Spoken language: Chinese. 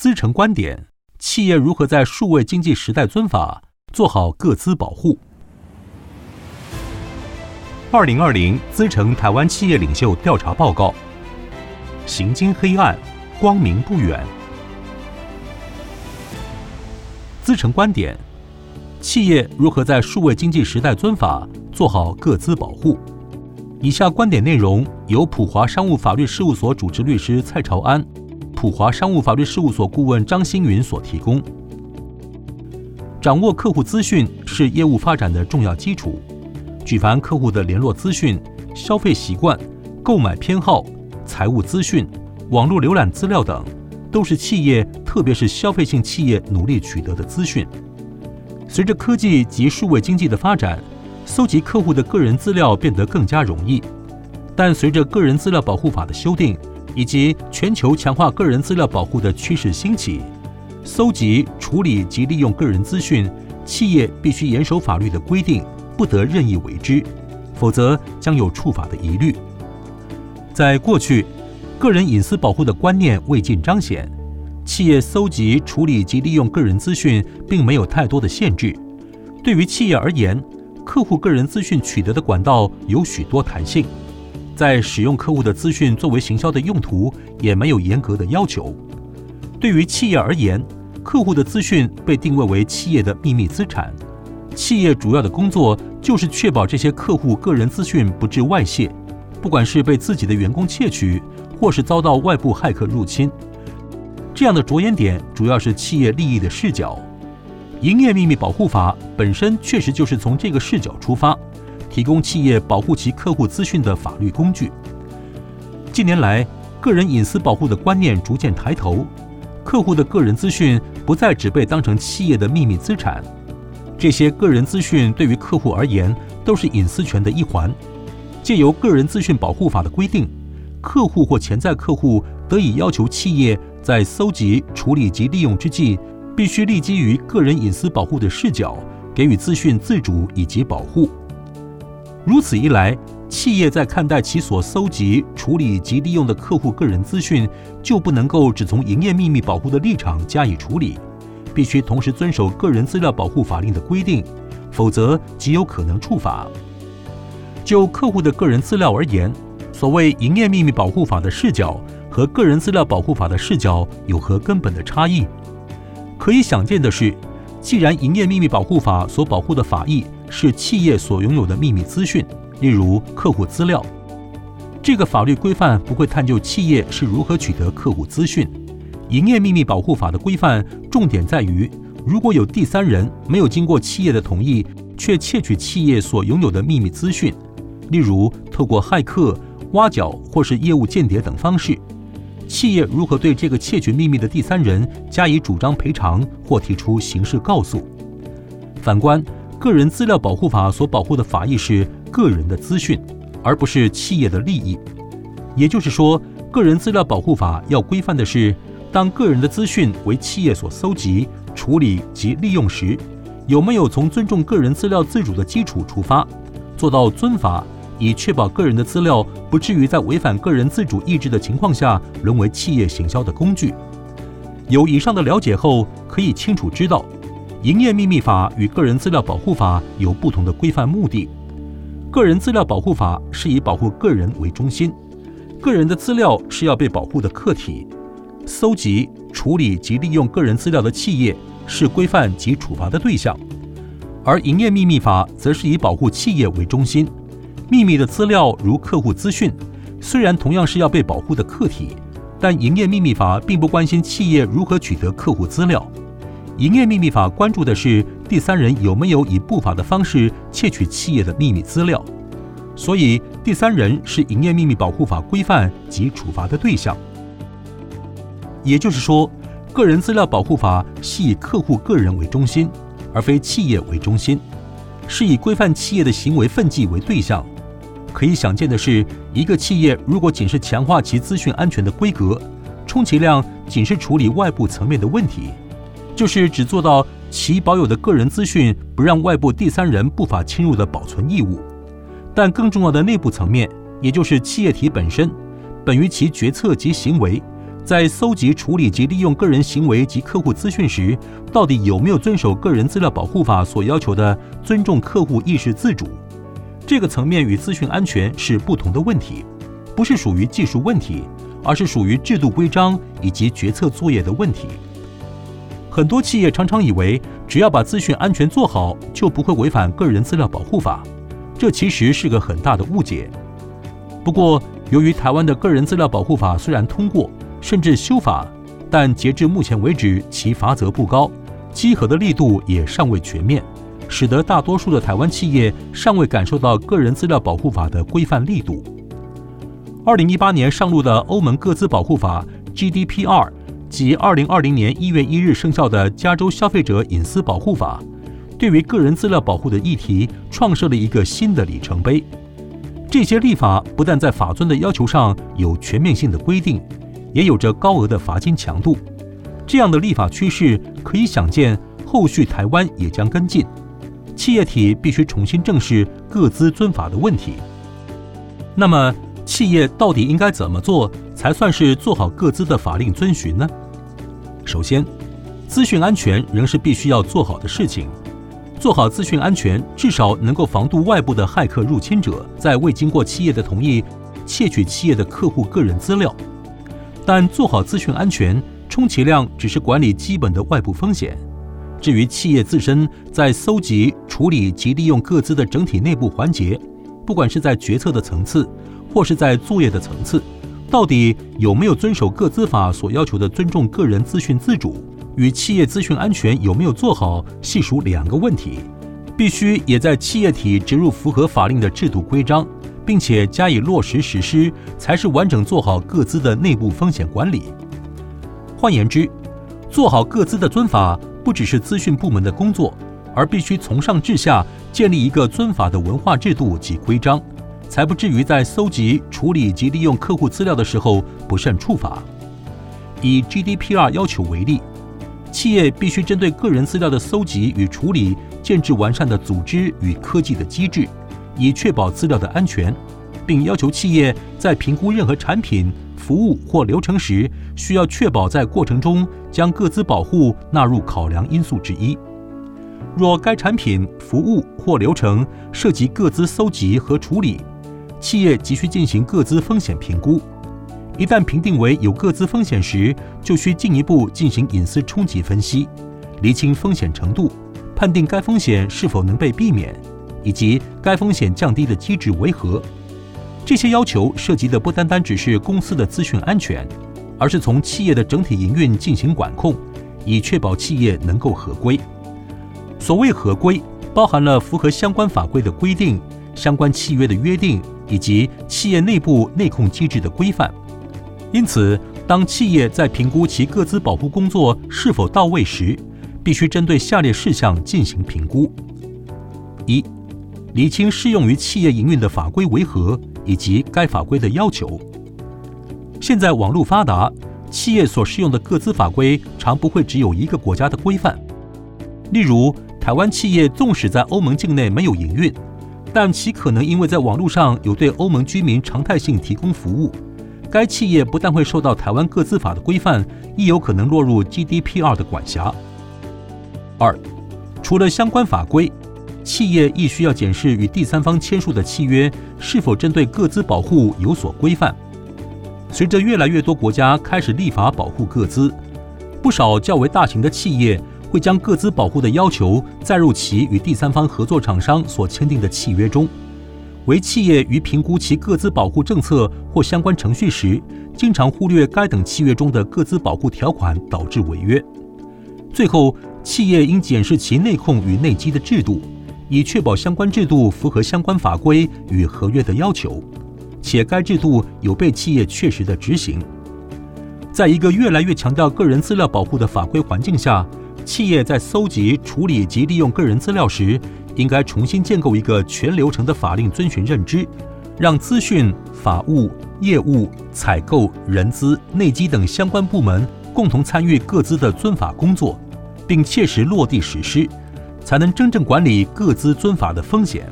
资诚观点：企业如何在数位经济时代遵法，做好个资保护？二零二零资诚台湾企业领袖调查报告：行经黑暗，光明不远。资诚观点：企业如何在数位经济时代遵法，做好个资保护？以下观点内容由普华商务法律事务所主持律师蔡朝安、普华商务法律事务所顾问张星云所提供。掌握客户资讯是业务发展的重要基础。举凡客户的联络资讯、消费习惯、购买偏好、财务资讯、网络浏览资料等，都是企业，特别是消费性企业努力取得的资讯。随着科技及数位经济的发展，搜集客户的个人资料变得更加容易，但随着个人资料保护法的修订以及全球强化个人资料保护的趋势兴起，搜集、处理及利用个人资讯，企业必须严守法律的规定，不得任意为之，否则将有触法的疑虑。在过去，个人隐私保护的观念未尽彰显，企业搜集、处理及利用个人资讯并没有太多的限制。对于企业而言，客户个人资讯取得的管道有许多弹性，在使用客户的资讯作为行销的用途也没有严格的要求。对于企业而言，客户的资讯被定位为企业的秘密资产，企业主要的工作就是确保这些客户个人资讯不致外泄，不管是被自己的员工窃取，或是遭到外部骇客入侵。这样的着眼点主要是企业利益的视角。营业秘密保护法本身确实就是从这个视角出发，提供企业保护其客户资讯的法律工具。近年来，个人隐私保护的观念逐渐抬头，客户的个人资讯不再只被当成企业的秘密资产，这些个人资讯对于客户而言都是隐私权的一环。借由个人资讯保护法的规定，客户或潜在客户得以要求企业在搜集、处理及利用之际，必须立基于个人隐私保护的视角，给予资讯自主以及保护。如此一来，企业在看待其所搜集、处理及利用的客户个人资讯，就不能够只从营业秘密保护的立场加以处理，必须同时遵守个人资料保护法令的规定，否则极有可能触法。就客户的个人资料而言，所谓营业秘密保护法的视角和个人资料保护法的视角有何根本的差异？可以想见的是，既然营业秘密保护法所保护的法益是企业所拥有的秘密资讯，例如客户资料，这个法律规范不会探究企业是如何取得客户资讯。营业秘密保护法的规范重点在于，如果有第三人没有经过企业的同意，却窃取企业所拥有的秘密资讯，例如透过骇客、挖角或是业务间谍等方式。企业如何对这个窃取秘密的第三人加以主张赔偿或提出刑事告诉？反观个人资料保护法所保护的法益是个人的资讯，而不是企业的利益。也就是说，个人资料保护法要规范的是，当个人的资讯为企业所搜集、处理及利用时，有没有从尊重个人资料自主的基础出发，做到遵法。以确保个人的资料不至于在违反个人自主意志的情况下沦为企业行销的工具。有以上的了解后，可以清楚知道，营业秘密法与个人资料保护法有不同的规范目的。个人资料保护法是以保护个人为中心，个人的资料是要被保护的客体，搜集、处理及利用个人资料的企业是规范及处罚的对象，而营业秘密法则是以保护企业为中心。秘密的资料如客户资讯，虽然同样是要被保护的客体，但营业秘密法并不关心企业如何取得客户资料。营业秘密法关注的是第三人有没有以不法的方式窃取企业的秘密资料，所以第三人是营业秘密保护法规范及处罚的对象。也就是说，个人资料保护法系以客户个人为中心，而非企业为中心，是以规范企业的行为分际为对象。可以想见的是，一个企业如果仅是强化其资讯安全的规格，充其量仅是处理外部层面的问题，就是只做到其保有的个人资讯不让外部第三人不法侵入的保存义务。但更重要的内部层面，也就是企业体本身，本于其决策及行为，在搜集、处理及利用个人行为及客户资讯时，到底有没有遵守个人资料保护法所要求的尊重客户意识自主？这个层面与资讯安全是不同的问题，不是属于技术问题，而是属于制度规章以及决策作业的问题。很多企业常常以为，只要把资讯安全做好，就不会违反个人资料保护法，这其实是个很大的误解。不过，由于台湾的个人资料保护法虽然通过，甚至修法，但截至目前为止，其罚则不高，稽核的力度也尚未全面，使得大多数的台湾企业尚未感受到个人资料保护法的规范力度。二零一八年上路的欧盟个资保护法 （GDPR） 及二零二零年一月一日生效的加州消费者隐私保护法，对于个人资料保护的议题创设了一个新的里程碑。这些立法不但在法遵的要求上有全面性的规定。也有着高额的罚金强度，这样的立法趋势可以想见，后续台湾也将跟进。企业体必须重新正视各资遵法的问题。那么，企业到底应该怎么做才算是做好各资的法令遵循呢？首先，资讯安全仍是必须要做好的事情。做好资讯安全，至少能够防堵外部的骇客入侵者在未经过企业的同意窃取企业的客户个人资料。但做好资讯安全，充其量只是管理基本的外部风险。至于企业自身在搜集、处理及利用各自的整体内部环节，不管是在决策的层次，或是在作业的层次，到底有没有遵守个资法所要求的尊重个人资讯自主，与企业资讯安全有没有做好，细数两个问题，必须也在企业体植入符合法令的制度规章。并且加以落实实施，才是完整做好个资的内部风险管理。换言之，做好个资的遵法，不只是资讯部门的工作，而必须从上至下建立一个遵法的文化制度及规章，才不至于在搜集、处理及利用客户资料的时候不慎触法。以 GDPR 要求为例，企业必须针对个人资料的搜集与处理，建置完善的组织与科技的机制。以确保资料的安全，并要求企业在评估任何产品、服务或流程时，需要确保在过程中将个资保护纳入考量因素之一。若该产品、服务或流程涉及个资搜集和处理，企业急需进行个资风险评估。一旦评定为有个资风险时，就需进一步进行隐私冲击分析，厘清风险程度，判定该风险是否能被避免。以及该风险降低的机制为何？这些要求涉及的不单单只是公司的资讯安全，而是从企业的整体营运进行管控，以确保企业能够合规。所谓合规，包含了符合相关法规的规定、相关契约的约定以及企业内部内控机制的规范。因此，当企业在评估其各自保护工作是否到位时，必须针对下列事项进行评估：一、厘清适用于企业营运的法规为何，以及该法规的要求。现在网络发达，企业所适用的各自法规常不会只有一个国家的规范。例如，台湾企业纵使在欧盟境内没有营运，但其可能因为在网络上有对欧盟居民常态性提供服务，该企业不但会受到台湾个资法的规范，亦有可能落入 GDPR 的管辖。二，除了相关法规。企业亦需要检视与第三方签署的契约是否针对个资保护有所规范。随着越来越多国家开始立法保护个资，不少较为大型的企业会将个资保护的要求载入其与第三方合作厂商所签订的契约中。为企业于评估其个资保护政策或相关程序时，经常忽略该等契约中的个资保护条款，导致违约。最后，企业应检视其内控与内稽的制度。以确保相关制度符合相关法规与合约的要求，且该制度有被企业确实的执行。在一个越来越强调个人资料保护的法规环境下，企业在搜集、处理及利用个人资料时，应该重新建构一个全流程的法令遵循认知，让资讯、法务、业务、采购、人资、内基等相关部门共同参与各资的遵法工作，并切实落地实施。才能真正管理各自遵法的风险。